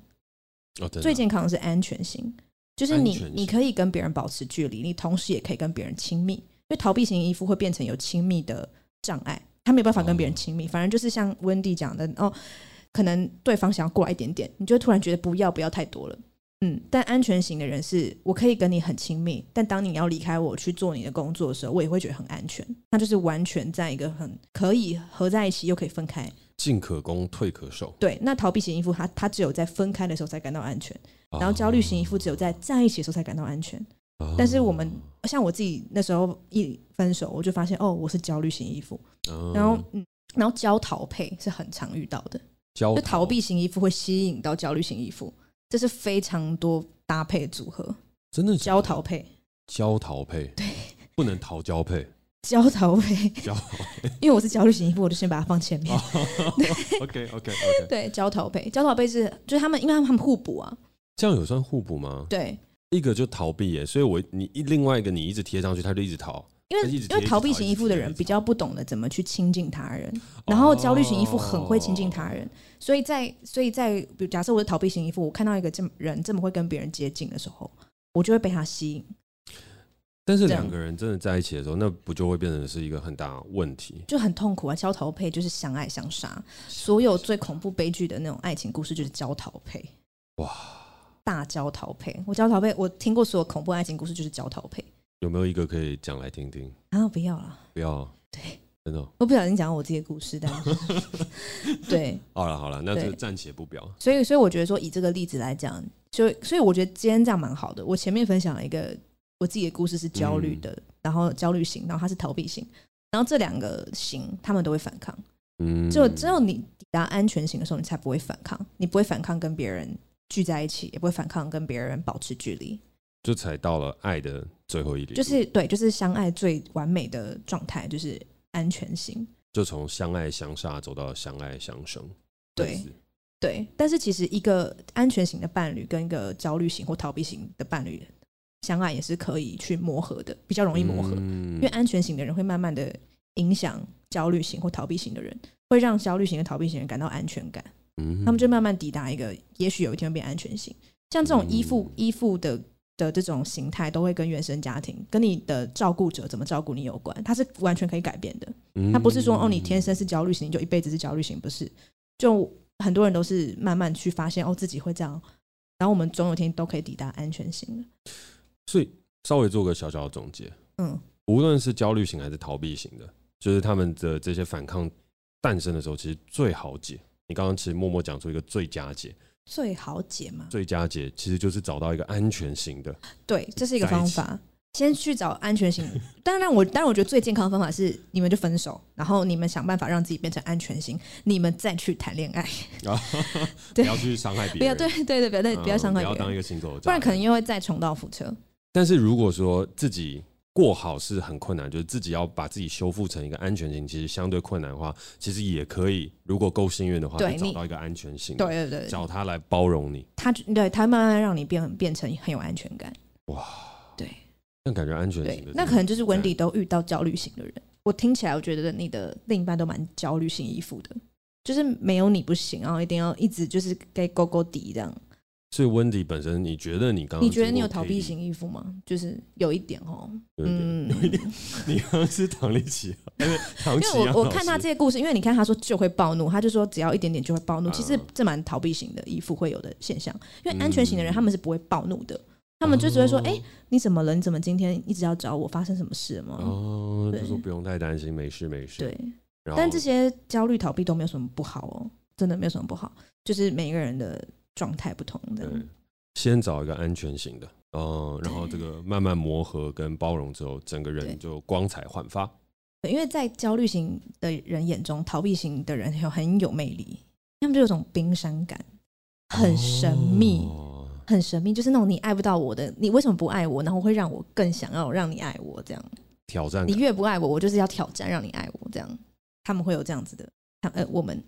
哦，最健康的是安全型，就是你你可以跟别人保持距离，你同时也可以跟别人亲密。因为逃避型依附会变成有亲密的障碍，他没有办法跟别人亲密。反正就是像温蒂讲的哦，可能对方想要过来一点点，你就突然觉得不要不要太多了。嗯，但安全型的人是我可以跟你很亲密，但当你要离开我去做你的工作的时候，我也会觉得很安全。那就是完全在一个很可以合在一起又可以分开，进可攻退可守。对，那逃避型依附他他只有在分开的时候才感到安全，然后焦虑型依附只有在在一起的时候才感到安全。但是我们像我自己那时候一分手，我就发现哦，我是焦虑型依附，然后嗯，然后焦逃配是很常遇到的，就逃避型依附会吸引到焦虑型依附，这是非常多搭配组合，真的焦逃配，焦逃配，对，不能逃焦配，焦逃配，焦逃配，因为我是焦虑型依附，我就先把它放前面。对，OK OK OK，对，焦逃配，焦逃配是就是他们，因为他们互补啊，这样有算互补吗？对。一个就逃避耶，所以我你一另外一个你一直贴上去，他就一直逃。因为因为逃避型依附的人比较不懂得怎么去亲近他人，然后焦虑型依附很会亲近他人，所以在所以在比如假设我是逃避型依附，我看到一个这么人这么会跟别人接近的时候，我就会被他吸引。但是两个人真的在一起的时候，那不就会变成是一个很大问题，就很痛苦啊！焦逃配就是相爱相杀，所有最恐怖悲剧的那种爱情故事就是焦逃配。哇。大焦头配，我焦头配，我听过所有恐怖爱情故事就是焦头配。有没有一个可以讲来听听？啊，不要了，不要。对，真的，我不小心讲到我自己的故事，但是 *laughs* 对。好了好了，那就暂且不表。所以所以我觉得说以这个例子来讲，就所以我觉得今天这样蛮好的。我前面分享了一个我自己的故事是焦虑的，嗯、然后焦虑型，然后他是逃避型，然后这两个型他们都会反抗。嗯，就只有你抵达安全型的时候，你才不会反抗，你不会反抗跟别人。聚在一起也不会反抗，跟别人保持距离，就才到了爱的最后一点。就是对，就是相爱最完美的状态，就是安全型。就从相爱相杀走到相爱相生。对对，但是其实一个安全型的伴侣跟一个焦虑型或逃避型的伴侣相爱也是可以去磨合的，比较容易磨合。嗯、因为安全型的人会慢慢的影响焦虑型或逃避型的人，会让焦虑型和逃避型人感到安全感。他们就慢慢抵达一个，也许有一天会变安全型。像这种依附依附的的这种形态，都会跟原生家庭、跟你的照顾者怎么照顾你有关。它是完全可以改变的。它不是说哦，你天生是焦虑型，你就一辈子是焦虑型，不是。就很多人都是慢慢去发现哦，自己会这样，然后我们总有一天都可以抵达安全型。所以稍微做个小小的总结，嗯，无论是焦虑型还是逃避型的，就是他们的这些反抗诞生的时候，其实最好解。你刚刚其实默默讲出一个最佳解，最好解嘛？最佳解其实就是找到一个安全型的，对，这是一个方法。先去找安全型，*laughs* 当然我当然我觉得最健康的方法是你们就分手，然后你们想办法让自己变成安全型，你们再去谈恋爱。*laughs* 不要去伤害别人，不要对对对，不要对不要伤害别人，不要当一个行走，不然可能又会再重蹈覆辙。但是如果说自己。过好是很困难，就是自己要把自己修复成一个安全型，其实相对困难的话，其实也可以。如果够幸运的话，对找到一个安全性，对对对，找他来包容你，他对他慢慢让你变变成很有安全感。哇，对，那感觉安全型的，那可能就是文迪都遇到焦虑型的人。我听起来，我觉得你的另一半都蛮焦虑型依附的，就是没有你不行，然后一定要一直就是给勾勾底这样。所以温迪本身，你觉得你刚刚你觉得你有逃避型依附吗？就是有一点哦，嗯，有一点。你刚刚是唐立奇，因为 *laughs* 我我看他这些故事，因为你看他说就会暴怒，他就说只要一点点就会暴怒。其实这蛮逃避型的依附会有的现象，因为安全型的人他们是不会暴怒的，他们就只会说：“哎，你怎么了？你怎么今天一直要找我？发生什么事了吗？”哦，就说不用太担心，没事没事。对，但这些焦虑逃避都没有什么不好哦，真的没有什么不好，就是每一个人的。状态不同的，先找一个安全型的，嗯，然后这个慢慢磨合跟包容之后，整个人就光彩焕发。因为在焦虑型的人眼中，逃避型的人有很有魅力，他们就有种冰山感，很神秘，哦、很神秘，就是那种你爱不到我的，你为什么不爱我？然后会让我更想要让你爱我，这样挑战。你越不爱我，我就是要挑战让你爱我，这样他们会有这样子的。呃，我们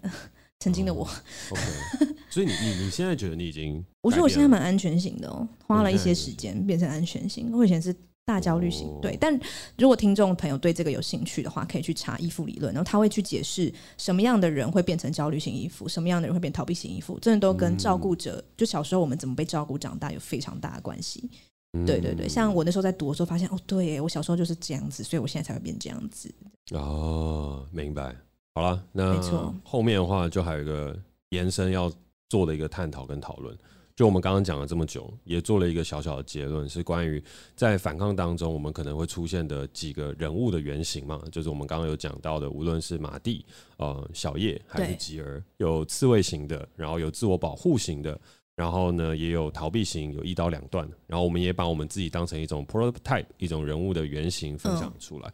曾经的我。Oh, OK，所以你你你现在觉得你已经？我觉得我现在蛮安全型的哦，花了一些时间变成安全型。我以前是。大焦虑型，对，但如果听众朋友对这个有兴趣的话，可以去查依附理论，然后他会去解释什么样的人会变成焦虑型依附，什么样的人会变逃避型依附，真的都跟照顾者，就小时候我们怎么被照顾长大有非常大的关系。对对对，像我那时候在读的时候，发现哦，对我小时候就是这样子，所以我现在才会变这样子。哦，明白。好了，那，后面的话就还有一个延伸要做的一个探讨跟讨论。就我们刚刚讲了这么久，也做了一个小小的结论，是关于在反抗当中，我们可能会出现的几个人物的原型嘛，就是我们刚刚有讲到的，无论是马蒂、呃小叶还是吉儿，有刺猬型的，然后有自我保护型的，然后呢也有逃避型，有一刀两断，然后我们也把我们自己当成一种 prototype，一种人物的原型分享出来。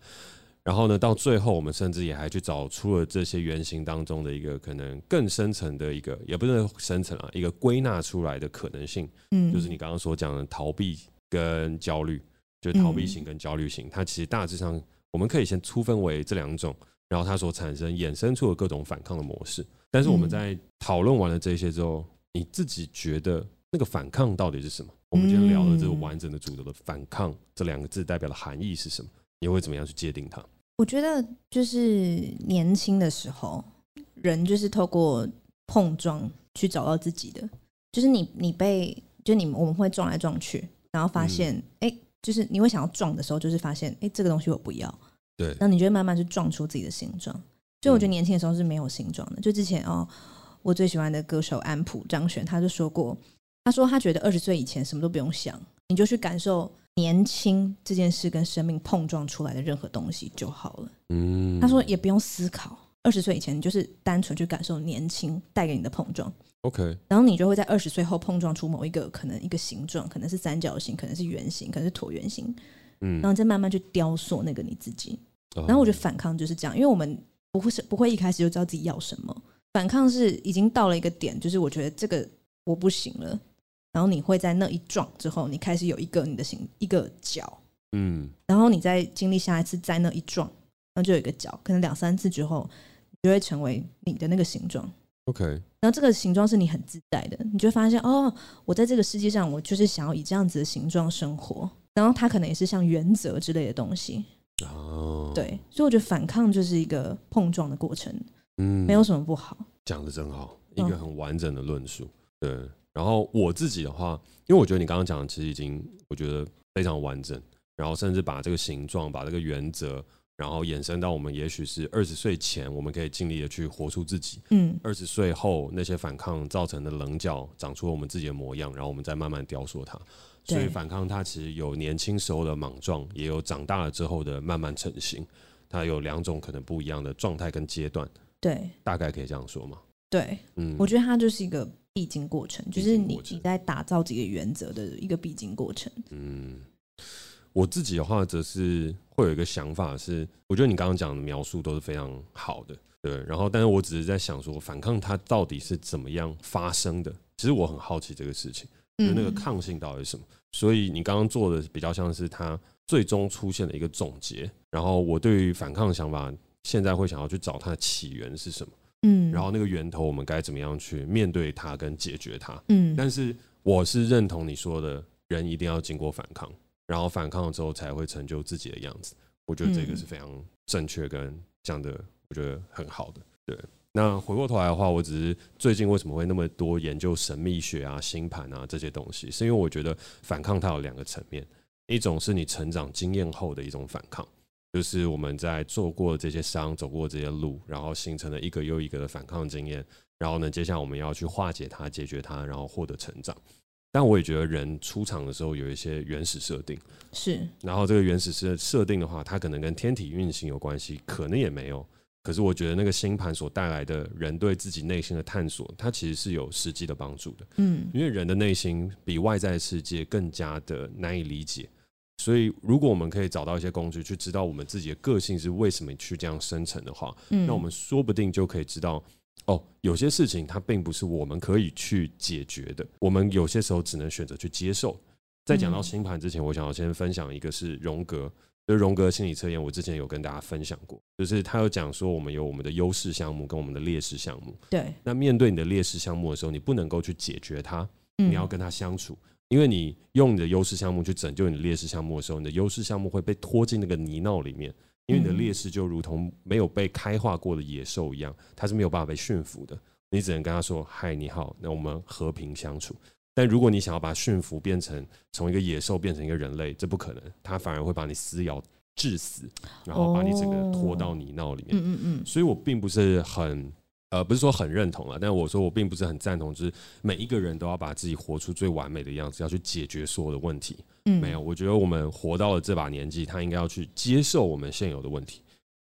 然后呢，到最后，我们甚至也还去找出了这些原型当中的一个可能更深层的一个，也不是深层啊，一个归纳出来的可能性。嗯，就是你刚刚所讲的逃避跟焦虑，就是逃避型跟焦虑型，它其实大致上我们可以先粗分为这两种，然后它所产生衍生出的各种反抗的模式。但是我们在讨论完了这些之后，你自己觉得那个反抗到底是什么？我们今天聊的这个完整的主轴的反抗这两个字代表的含义是什么？你会怎么样去界定它？我觉得就是年轻的时候，人就是透过碰撞去找到自己的。就是你，你被就你我们会撞来撞去，然后发现，哎、嗯欸，就是你会想要撞的时候，就是发现，哎、欸，这个东西我不要。对。那你就会慢慢去撞出自己的形状。所以我觉得年轻的时候是没有形状的。就之前哦，我最喜欢的歌手安普张悬，他就说过，他说他觉得二十岁以前什么都不用想，你就去感受。年轻这件事跟生命碰撞出来的任何东西就好了。嗯，他说也不用思考，二十岁以前你就是单纯去感受年轻带给你的碰撞。OK，然后你就会在二十岁后碰撞出某一个可能一个形状，可能是三角形，可能是圆形，可能是椭圆形。嗯，然后再慢慢去雕塑那个你自己。然后我觉得反抗就是这样，因为我们不会是不会一开始就知道自己要什么，反抗是已经到了一个点，就是我觉得这个我不行了。然后你会在那一撞之后，你开始有一个你的形一个角，嗯，然后你再经历下一次在那一撞，然后就有一个角，可能两三次之后，你就会成为你的那个形状。OK，然后这个形状是你很自在的，你就会发现哦，我在这个世界上，我就是想要以这样子的形状生活。然后它可能也是像原则之类的东西。哦，对，所以我觉得反抗就是一个碰撞的过程，嗯，没有什么不好。讲的真好，一个很完整的论述，对。然后我自己的话，因为我觉得你刚刚讲的其实已经我觉得非常完整，然后甚至把这个形状、把这个原则，然后延伸到我们也许是二十岁前，我们可以尽力的去活出自己。嗯，二十岁后那些反抗造成的棱角，长出了我们自己的模样，然后我们再慢慢雕塑它。所以反抗它其实有年轻时候的莽撞，也有长大了之后的慢慢成型。它有两种可能不一样的状态跟阶段。对，大概可以这样说吗？对，嗯，我觉得它就是一个。必经过程，就是你你在打造几个原则的一个必经过程。嗯，我自己的话，则是会有一个想法是，我觉得你刚刚讲的描述都是非常好的，对。然后，但是我只是在想说，反抗它到底是怎么样发生的？其实我很好奇这个事情，就那个抗性到底是什么？嗯。所以你刚刚做的比较像是它最终出现的一个总结。然后，我对于反抗的想法，现在会想要去找它的起源是什么？嗯，然后那个源头我们该怎么样去面对它跟解决它？嗯，但是我是认同你说的，人一定要经过反抗，然后反抗了之后才会成就自己的样子。我觉得这个是非常正确跟讲的，我觉得很好的。对，那回过头来的话，我只是最近为什么会那么多研究神秘学啊、星盘啊这些东西，是因为我觉得反抗它有两个层面，一种是你成长经验后的一种反抗。就是我们在做过这些伤、走过这些路，然后形成了一个又一个的反抗经验。然后呢，接下来我们要去化解它、解决它，然后获得成长。但我也觉得人出场的时候有一些原始设定，是。然后这个原始设设定的话，它可能跟天体运行有关系，可能也没有。可是我觉得那个星盘所带来的人对自己内心的探索，它其实是有实际的帮助的。嗯，因为人的内心比外在世界更加的难以理解。所以，如果我们可以找到一些工具，去知道我们自己的个性是为什么去这样生成的话，嗯，那我们说不定就可以知道，哦，有些事情它并不是我们可以去解决的，我们有些时候只能选择去接受。在讲到星盘之前，我想要先分享一个是荣格，就是荣格心理测验，我之前有跟大家分享过，就是他有讲说，我们有我们的优势项目跟我们的劣势项目。对。那面对你的劣势项目的时候，你不能够去解决它，你要跟他相处，嗯、因为你用你的优势项目去拯救你的劣势项目的时候，你的优势项目会被拖进那个泥淖里面，因为你的劣势就如同没有被开化过的野兽一样，它是没有办法被驯服的。你只能跟他说：“嗨，你好，那我们和平相处。”但如果你想要把驯服变成从一个野兽变成一个人类，这不可能，它反而会把你撕咬致死，然后把你整个拖到泥淖里面。嗯嗯嗯。所以我并不是很呃，不是说很认同啊，但我说我并不是很赞同，就是每一个人都要把自己活出最完美的样子，要去解决所有的问题。嗯，没有，我觉得我们活到了这把年纪，他应该要去接受我们现有的问题。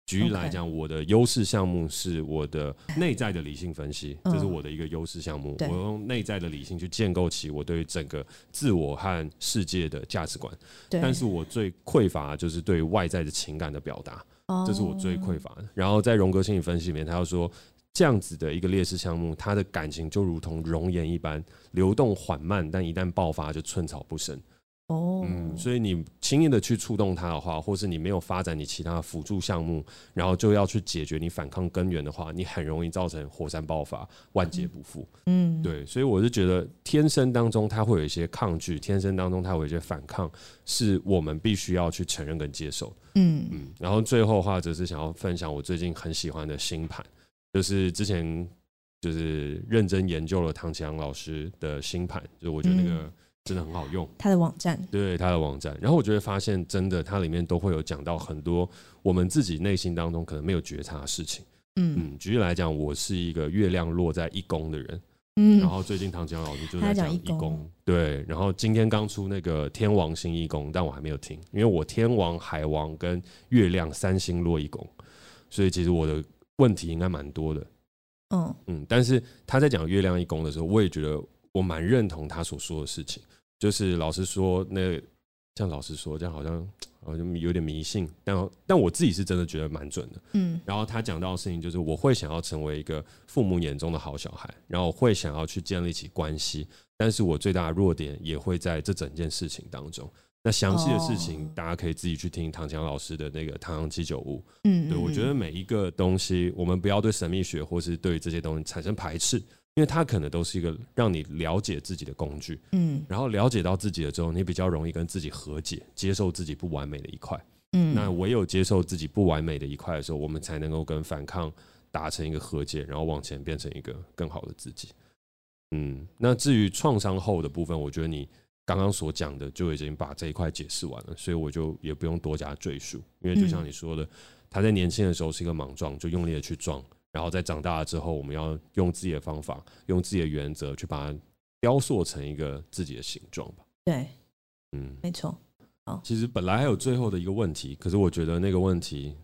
举例来讲，我的优势项目是我的内在的理性分析，这是我的一个优势项目。我用内在的理性去建构起我对于整个自我和世界的价值观。但是我最匮乏就是对于外在的情感的表达，这是我最匮乏的。然后在荣格心理分析里面，他要说这样子的一个劣势项目，他的感情就如同熔岩一般流动缓慢，但一旦爆发就寸草不生。哦，嗯，所以你轻易的去触动它的话，或是你没有发展你其他的辅助项目，然后就要去解决你反抗根源的话，你很容易造成火山爆发，万劫不复。嗯，对，所以我是觉得天生当中它会有一些抗拒，天生当中它会有一些反抗，是我们必须要去承认跟接受。嗯嗯，然后最后的话，则是想要分享我最近很喜欢的星盘，就是之前就是认真研究了唐启阳老师的星盘，就是我觉得那个。嗯。真的很好用，他的网站，对他的网站，然后我就会发现真的，它里面都会有讲到很多我们自己内心当中可能没有觉察的事情。嗯。嗯，举例来讲，我是一个月亮落在一宫的人，嗯，然后最近唐启阳老师就在讲一宫，对，然后今天刚出那个天王星一宫，但我还没有听，因为我天王、海王跟月亮三星落一宫，所以其实我的问题应该蛮多的。嗯嗯，但是他在讲月亮一宫的时候，我也觉得我蛮认同他所说的事情。就是老实说，那这样老实说，这样好像好像有点迷信，但但我自己是真的觉得蛮准的。嗯，然后他讲到的事情，就是我会想要成为一个父母眼中的好小孩，然后我会想要去建立起关系，但是我最大的弱点也会在这整件事情当中。那详细的事情，大家可以自己去听唐强老师的那个《唐阳七九五》。嗯，对，我觉得每一个东西，我们不要对神秘学或是对这些东西产生排斥。因为它可能都是一个让你了解自己的工具，嗯，然后了解到自己了之后，你比较容易跟自己和解，接受自己不完美的一块，嗯，那唯有接受自己不完美的一块的时候，我们才能够跟反抗达成一个和解，然后往前变成一个更好的自己。嗯，那至于创伤后的部分，我觉得你刚刚所讲的就已经把这一块解释完了，所以我就也不用多加赘述，因为就像你说的，他在年轻的时候是一个莽撞，就用力的去撞。然后在长大了之后，我们要用自己的方法，用自己的原则去把它雕塑成一个自己的形状吧。对，嗯，没错。好，其实本来还有最后的一个问题，可是我觉得那个问题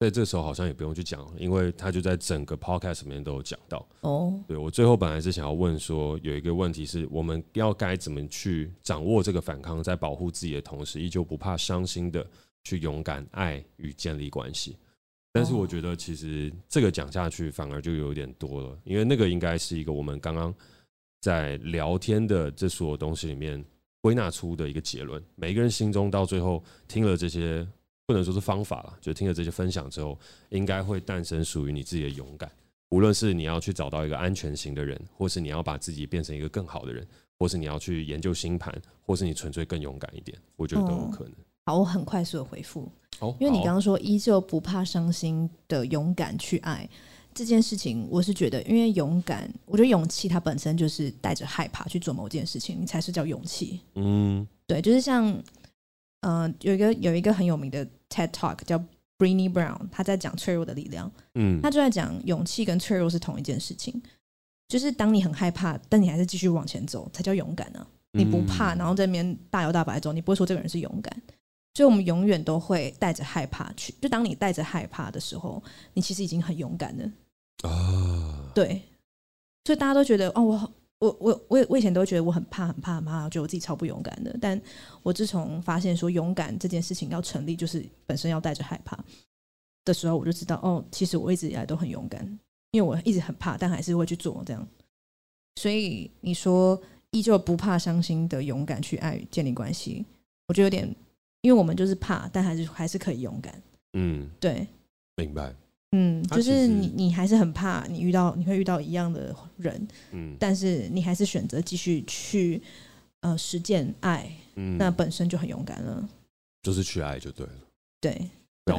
在这时候好像也不用去讲，因为他就在整个 podcast 里面都有讲到。哦，对，我最后本来是想要问说，有一个问题是我们要该怎么去掌握这个反抗，在保护自己的同时，依旧不怕伤心的去勇敢爱与建立关系。但是我觉得，其实这个讲下去反而就有点多了，因为那个应该是一个我们刚刚在聊天的这所有东西里面归纳出的一个结论。每个人心中到最后听了这些，不能说是方法了，就听了这些分享之后，应该会诞生属于你自己的勇敢。无论是你要去找到一个安全型的人，或是你要把自己变成一个更好的人，或是你要去研究星盘，或是你纯粹更勇敢一点，我觉得都有可能。好，我很快速的回复。哦，因为你刚刚说依旧不怕伤心的勇敢去爱这件事情，我是觉得，因为勇敢，我觉得勇气它本身就是带着害怕去做某件事情，你才是叫勇气。嗯，对，就是像，呃，有一个有一个很有名的 TED Talk 叫 BRINY Brown，他在讲脆弱的力量。嗯，他就在讲勇气跟脆弱是同一件事情，就是当你很害怕，但你还是继续往前走，才叫勇敢呢、啊。你不怕，然后在那边大摇大摆走，你不会说这个人是勇敢。所以，我们永远都会带着害怕去。就当你带着害怕的时候，你其实已经很勇敢了。啊，对。所以大家都觉得，哦，我我我我我以前都觉得我很怕很怕很怕，觉得我自己超不勇敢的。但我自从发现说勇敢这件事情要成立，就是本身要带着害怕的时候，我就知道，哦，其实我一直以来都很勇敢，因为我一直很怕，但还是会去做这样。所以你说依旧不怕伤心的勇敢去爱建立关系，我觉得有点。因为我们就是怕，但还是还是可以勇敢。嗯，对，明白。嗯，就是你你还是很怕你遇到你会遇到一样的人，嗯，但是你还是选择继续去呃实践爱，嗯，那本身就很勇敢了。就是去爱就对了。对，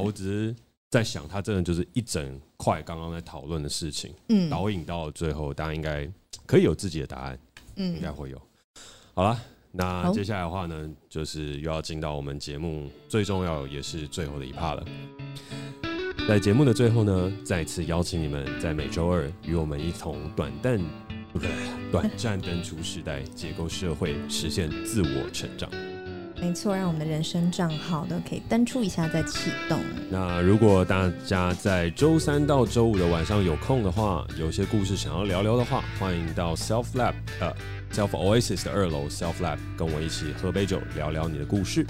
我只是在想，他真的就是一整块刚刚在讨论的事情，嗯，导引到最后，大家应该可以有自己的答案，嗯，应该会有。好了，那接下来的话呢，就是又要进到我们节目最重要也是最后的一趴了。在节目的最后呢，再次邀请你们在每周二与我们一同短暂不对，短暂登出时代，解构社会，实现自我成长。没错，让我们的人生账号都可以登出一下再启动。那如果大家在周三到周五的晚上有空的话，有些故事想要聊聊的话，欢迎到 Self Lab 呃 Self Oasis 的二楼 Self Lab 跟我一起喝杯酒，聊聊你的故事。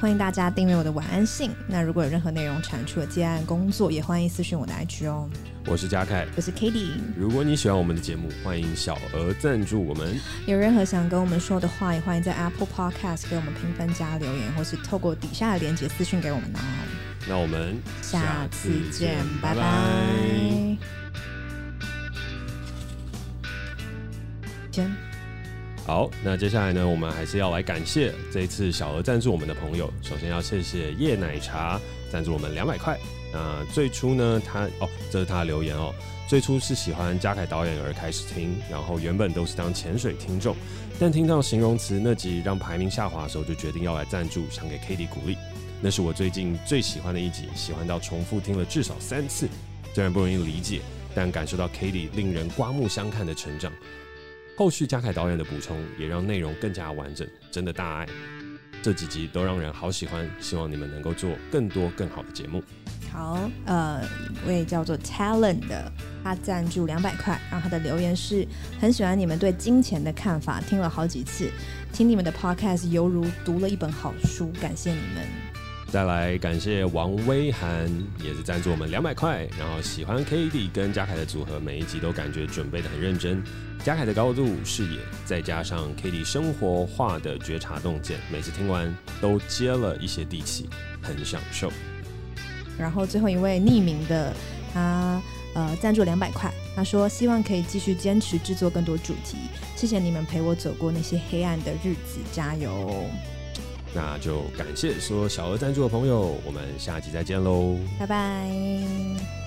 欢迎大家订阅我的晚安信。那如果有任何内容产出的接案工作，也欢迎私讯我的 IG 哦。我是嘉凯，我是 katy。如果你喜欢我们的节目，欢迎小额赞助我们。有任何想跟我们说的话，也欢迎在 Apple Podcast 给我们评分加留言，或是透过底下的链接私讯给我们哦。那我们下次见，拜拜。见。好，那接下来呢，我们还是要来感谢这一次小额赞助我们的朋友。首先要谢谢叶奶茶赞助我们两百块。那最初呢，他哦，这是他的留言哦。最初是喜欢嘉凯导演而开始听，然后原本都是当潜水听众，但听到形容词那集让排名下滑的时候，就决定要来赞助，想给 Cady 鼓励。那是我最近最喜欢的一集，喜欢到重复听了至少三次。虽然不容易理解，但感受到 Cady 令人刮目相看的成长。后续嘉凯导演的补充也让内容更加完整，真的大爱。这几集都让人好喜欢，希望你们能够做更多更好的节目。好，呃，一位叫做 Talent 的，他赞助两百块，然后他的留言是很喜欢你们对金钱的看法，听了好几次，听你们的 Podcast 犹如读了一本好书，感谢你们。再来感谢王威涵，也是赞助我们两百块，然后喜欢 Cady 跟嘉凯的组合，每一集都感觉准备得很认真。嘉凯的高度视野，再加上 Cady 生活化的觉察洞见，每次听完都接了一些地气，很享受。然后最后一位匿名的，他呃赞助两百块，他说希望可以继续坚持制作更多主题，谢谢你们陪我走过那些黑暗的日子，加油！那就感谢说小额赞助的朋友，我们下集再见喽，拜拜。